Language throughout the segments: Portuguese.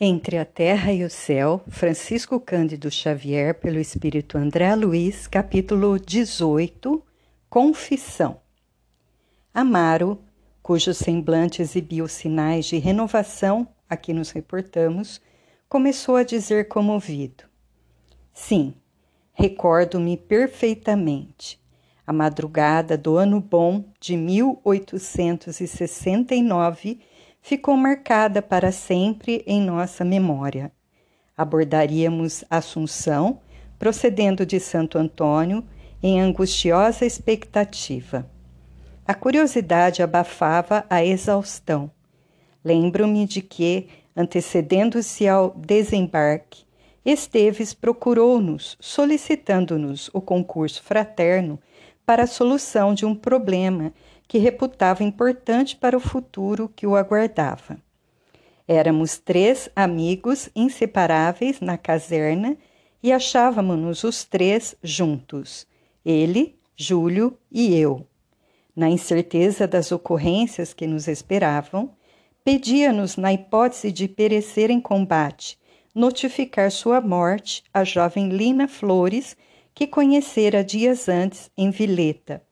Entre a Terra e o Céu, Francisco Cândido Xavier, pelo Espírito André Luiz, capítulo 18 Confissão. Amaro, cujo semblante exibiu sinais de renovação a que nos reportamos, começou a dizer comovido: Sim, recordo-me perfeitamente. A madrugada do ano bom de 1869 ficou marcada para sempre em nossa memória. Abordaríamos Assunção, procedendo de Santo Antônio, em angustiosa expectativa. A curiosidade abafava a exaustão. Lembro-me de que, antecedendo-se ao desembarque, Esteves procurou-nos, solicitando-nos o concurso fraterno para a solução de um problema que reputava importante para o futuro que o aguardava. Éramos três amigos inseparáveis na caserna e achávamos-nos os três juntos, ele, Júlio e eu. Na incerteza das ocorrências que nos esperavam, pedia-nos, na hipótese de perecer em combate, notificar sua morte à jovem Lina Flores, que conhecera dias antes em Vileta,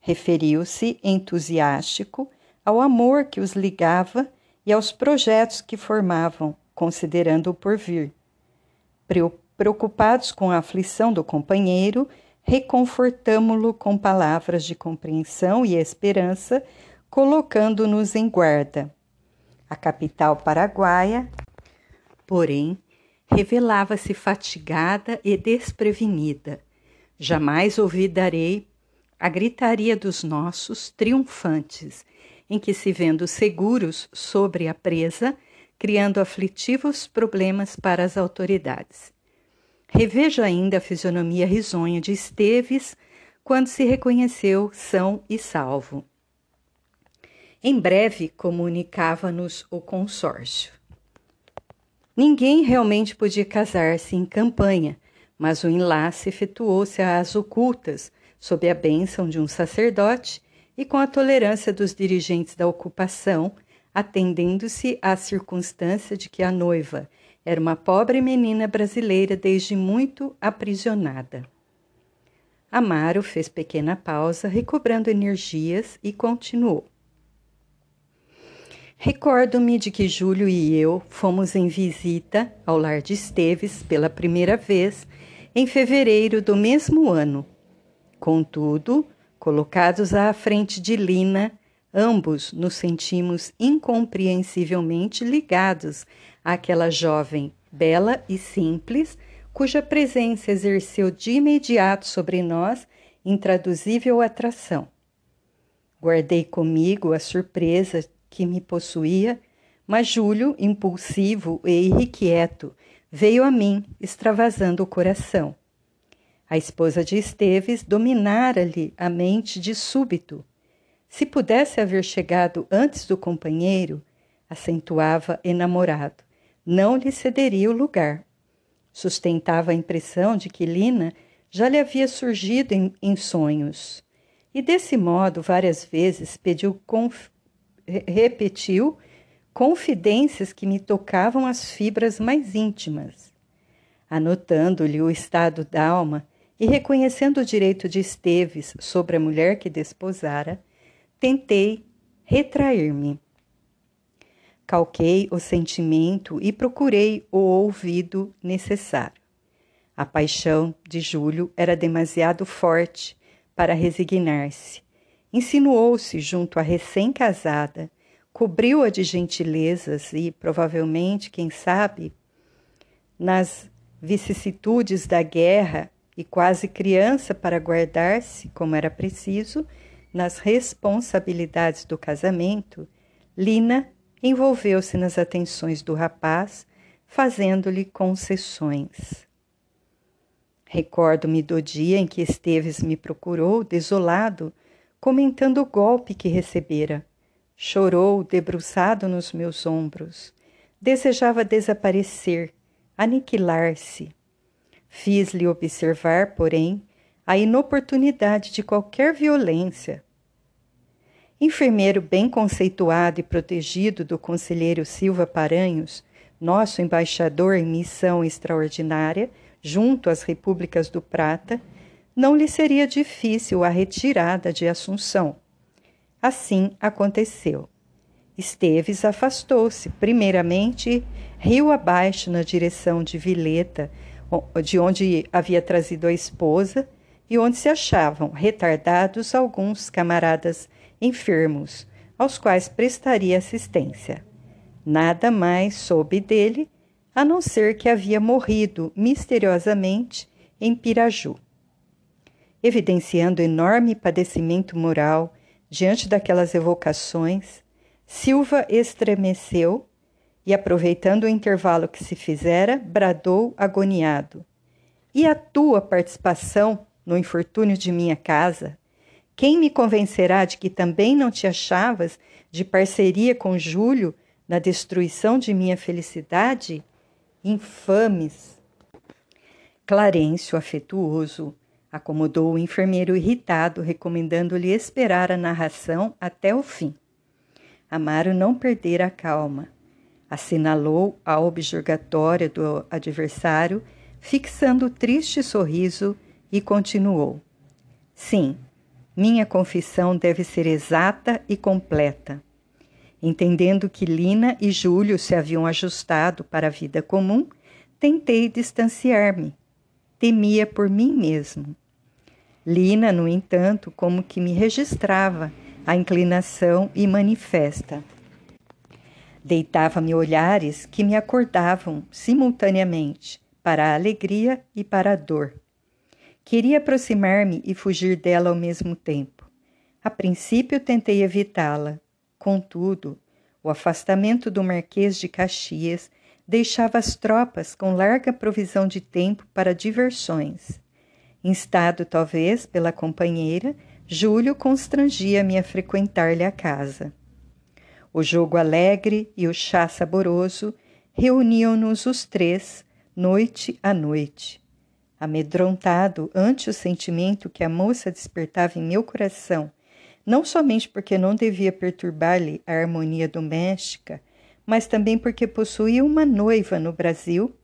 Referiu-se entusiástico ao amor que os ligava e aos projetos que formavam, considerando o porvir. Preocupados com a aflição do companheiro, reconfortamo-lo com palavras de compreensão e esperança, colocando-nos em guarda. A capital paraguaia, porém, revelava-se fatigada e desprevenida. Jamais olvidarei a gritaria dos nossos triunfantes, em que se vendo seguros sobre a presa, criando aflitivos problemas para as autoridades. Revejo ainda a fisionomia risonha de Esteves quando se reconheceu são e salvo. Em breve comunicava-nos o consórcio. Ninguém realmente podia casar-se em campanha, mas o enlace efetuou-se às ocultas, sob a bênção de um sacerdote e com a tolerância dos dirigentes da ocupação, atendendo-se à circunstância de que a noiva era uma pobre menina brasileira desde muito aprisionada. Amaro fez pequena pausa, recobrando energias, e continuou. Recordo-me de que Júlio e eu fomos em visita ao lar de Esteves pela primeira vez em fevereiro do mesmo ano, Contudo, colocados à frente de Lina, ambos nos sentimos incompreensivelmente ligados àquela jovem bela e simples, cuja presença exerceu de imediato sobre nós intraduzível atração. Guardei comigo a surpresa que me possuía, mas Júlio, impulsivo e irrequieto, veio a mim, extravasando o coração. A esposa de Esteves dominara-lhe a mente de súbito. Se pudesse haver chegado antes do companheiro, acentuava enamorado, não lhe cederia o lugar. Sustentava a impressão de que Lina já lhe havia surgido em, em sonhos. E desse modo, várias vezes, pediu conf... repetiu confidências que me tocavam as fibras mais íntimas. Anotando-lhe o estado da alma, e reconhecendo o direito de Esteves sobre a mulher que desposara, tentei retrair-me. Calquei o sentimento e procurei o ouvido necessário. A paixão de Júlio era demasiado forte para resignar-se. Insinuou-se junto à recém-casada, cobriu-a de gentilezas e, provavelmente, quem sabe, nas vicissitudes da guerra e quase criança para guardar-se, como era preciso, nas responsabilidades do casamento, Lina envolveu-se nas atenções do rapaz, fazendo-lhe concessões. Recordo-me do dia em que Esteves me procurou, desolado, comentando o golpe que recebera. Chorou, debruçado nos meus ombros. Desejava desaparecer, aniquilar-se. Fiz-lhe observar, porém, a inoportunidade de qualquer violência. Enfermeiro bem conceituado e protegido do conselheiro Silva Paranhos, nosso embaixador em missão extraordinária junto às repúblicas do Prata, não lhe seria difícil a retirada de Assunção. Assim aconteceu. Esteves afastou-se, primeiramente, rio abaixo na direção de Vileta, de onde havia trazido a esposa e onde se achavam retardados alguns camaradas enfermos, aos quais prestaria assistência. Nada mais soube dele, a não ser que havia morrido misteriosamente em Piraju. Evidenciando enorme padecimento moral diante daquelas evocações, Silva estremeceu e, aproveitando o intervalo que se fizera, bradou agoniado: E a tua participação no infortúnio de minha casa? Quem me convencerá de que também não te achavas de parceria com Júlio na destruição de minha felicidade? Infames! Clarencio, afetuoso, acomodou o enfermeiro irritado, recomendando-lhe esperar a narração até o fim. Amaro não perdera a calma. Assinalou a objurgatória do adversário, fixando triste sorriso, e continuou: Sim, minha confissão deve ser exata e completa. Entendendo que Lina e Júlio se haviam ajustado para a vida comum, tentei distanciar-me. Temia por mim mesmo. Lina, no entanto, como que me registrava a inclinação e manifesta. Deitava-me olhares que me acordavam simultaneamente para a alegria e para a dor. Queria aproximar-me e fugir dela ao mesmo tempo. A princípio tentei evitá-la. Contudo, o afastamento do Marquês de Caxias deixava as tropas com larga provisão de tempo para diversões. Instado talvez pela companheira, Júlio constrangia-me a frequentar-lhe a casa. O jogo alegre e o chá saboroso reuniam-nos os três, noite a noite. Amedrontado ante o sentimento que a moça despertava em meu coração, não somente porque não devia perturbar-lhe a harmonia doméstica, mas também porque possuía uma noiva no Brasil,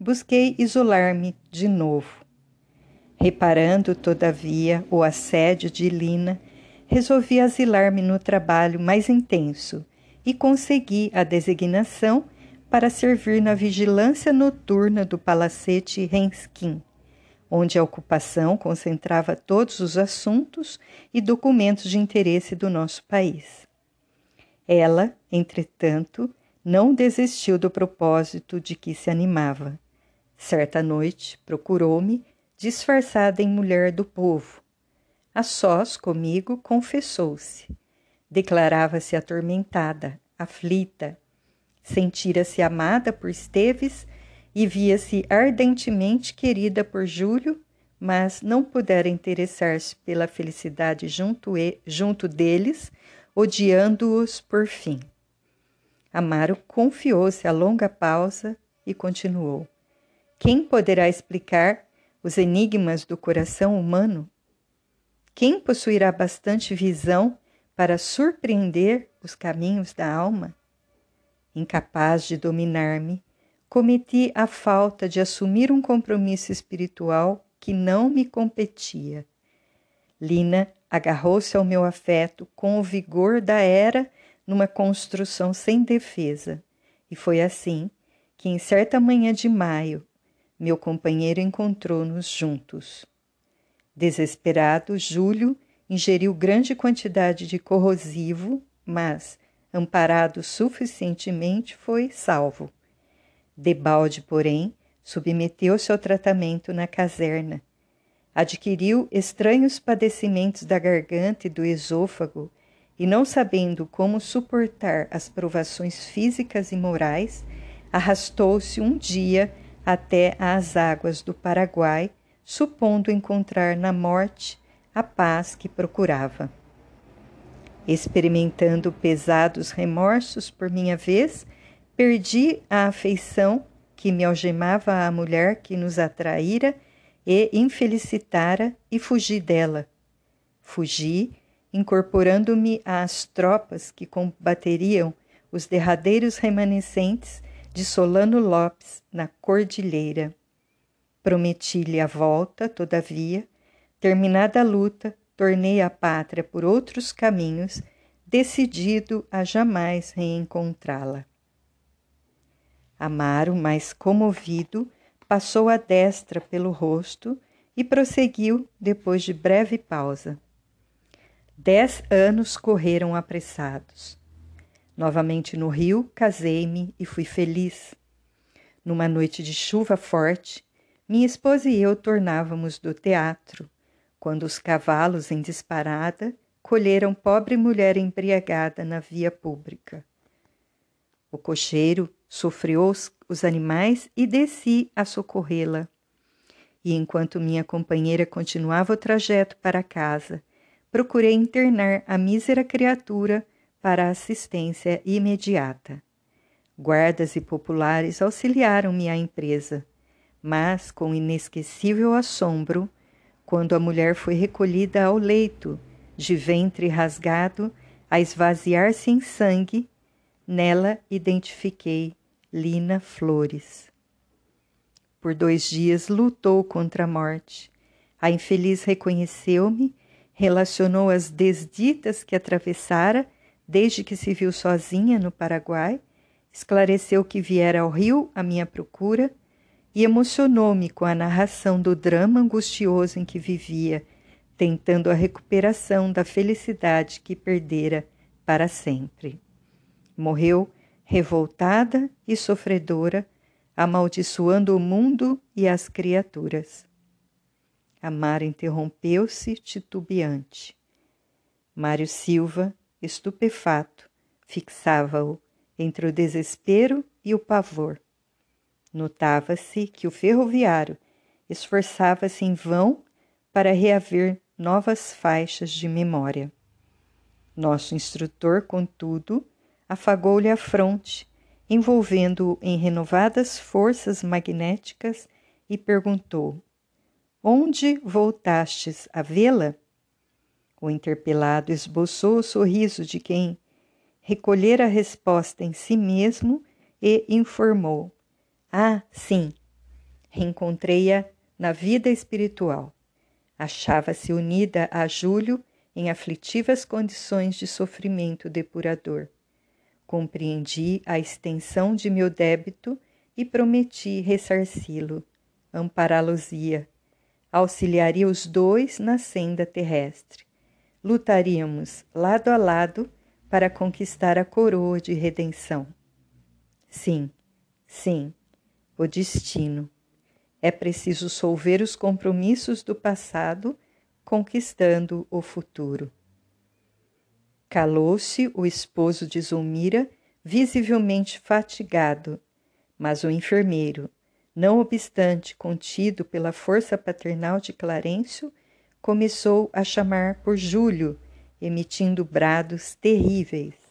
busquei isolar-me de novo. Reparando, todavia, o assédio de Lina, resolvi asilar-me no trabalho mais intenso e consegui a designação para servir na vigilância noturna do palacete Renskin, onde a ocupação concentrava todos os assuntos e documentos de interesse do nosso país. Ela, entretanto, não desistiu do propósito de que se animava. Certa noite procurou-me disfarçada em mulher do povo. A sós comigo confessou-se. Declarava-se atormentada, aflita. Sentira-se amada por Esteves e via-se ardentemente querida por Júlio, mas não pudera interessar-se pela felicidade junto, e, junto deles, odiando-os por fim. Amaro confiou-se a longa pausa e continuou. Quem poderá explicar os enigmas do coração humano? Quem possuirá bastante visão para surpreender os caminhos da alma? Incapaz de dominar-me, cometi a falta de assumir um compromisso espiritual que não me competia. Lina agarrou-se ao meu afeto com o vigor da era numa construção sem defesa, e foi assim que, em certa manhã de maio, meu companheiro encontrou-nos juntos. Desesperado, Júlio ingeriu grande quantidade de corrosivo, mas, amparado suficientemente, foi salvo. Debalde, porém, submeteu-se ao tratamento na caserna. Adquiriu estranhos padecimentos da garganta e do esôfago, e não sabendo como suportar as provações físicas e morais, arrastou-se um dia até às águas do Paraguai, supondo encontrar na morte a paz que procurava. Experimentando pesados remorsos por minha vez, perdi a afeição que me algemava à mulher que nos atraíra e infelicitara e fugi dela. Fugi, incorporando-me às tropas que combateriam os derradeiros remanescentes de Solano Lopes, na Cordilheira. Prometi-lhe a volta, todavia, terminada a luta, tornei a pátria por outros caminhos, decidido a jamais reencontrá-la. Amaro, mais comovido, passou a destra pelo rosto e prosseguiu depois de breve pausa. Dez anos correram apressados. Novamente no Rio, casei-me e fui feliz. Numa noite de chuva forte, minha esposa e eu tornávamos do teatro, quando os cavalos em disparada colheram pobre mulher embriagada na via pública. O cocheiro sofreu os, os animais e desci a socorrê-la. E enquanto minha companheira continuava o trajeto para casa, procurei internar a mísera criatura para assistência imediata. Guardas e populares auxiliaram-me à empresa, mas com inesquecível assombro, quando a mulher foi recolhida ao leito, de ventre rasgado, a esvaziar-se em sangue, nela identifiquei Lina Flores. Por dois dias lutou contra a morte. A infeliz reconheceu-me, relacionou as desditas que atravessara desde que se viu sozinha no Paraguai, esclareceu que viera ao Rio à minha procura e emocionou-me com a narração do drama angustioso em que vivia, tentando a recuperação da felicidade que perdera para sempre. Morreu revoltada e sofredora, amaldiçoando o mundo e as criaturas. Amar interrompeu-se titubeante. Mário Silva estupefato, fixava-o entre o desespero e o pavor. Notava-se que o ferroviário esforçava-se em vão para reaver novas faixas de memória. Nosso instrutor, contudo, afagou-lhe a fronte, envolvendo-o em renovadas forças magnéticas e perguntou: Onde voltastes a vê-la? O interpelado esboçou o sorriso de quem recolhera a resposta em si mesmo e informou: Ah, sim, reencontrei-a na vida espiritual. Achava-se unida a Júlio em aflitivas condições de sofrimento depurador. Compreendi a extensão de meu débito e prometi ressarci-lo, ampará-los-ia, auxiliaria os dois na senda terrestre lutaríamos lado a lado para conquistar a coroa de redenção. Sim, sim, o destino. É preciso solver os compromissos do passado, conquistando o futuro. Calou-se o esposo de Zulmira, visivelmente fatigado, mas o enfermeiro, não obstante contido pela força paternal de Clarencio, começou a chamar por Júlio, emitindo brados terríveis.